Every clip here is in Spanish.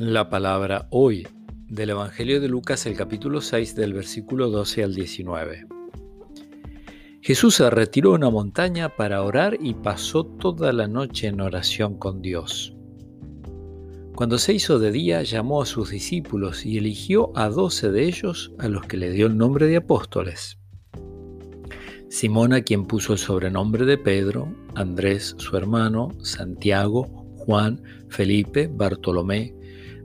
La palabra hoy del Evangelio de Lucas, el capítulo 6, del versículo 12 al 19. Jesús se retiró a una montaña para orar y pasó toda la noche en oración con Dios. Cuando se hizo de día, llamó a sus discípulos y eligió a doce de ellos, a los que le dio el nombre de apóstoles. Simón, a quien puso el sobrenombre de Pedro, Andrés, su hermano, Santiago, Juan, Felipe, Bartolomé,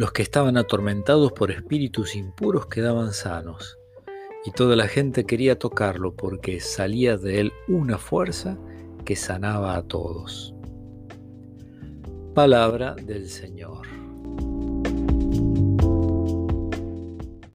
Los que estaban atormentados por espíritus impuros quedaban sanos, y toda la gente quería tocarlo porque salía de él una fuerza que sanaba a todos. Palabra del Señor.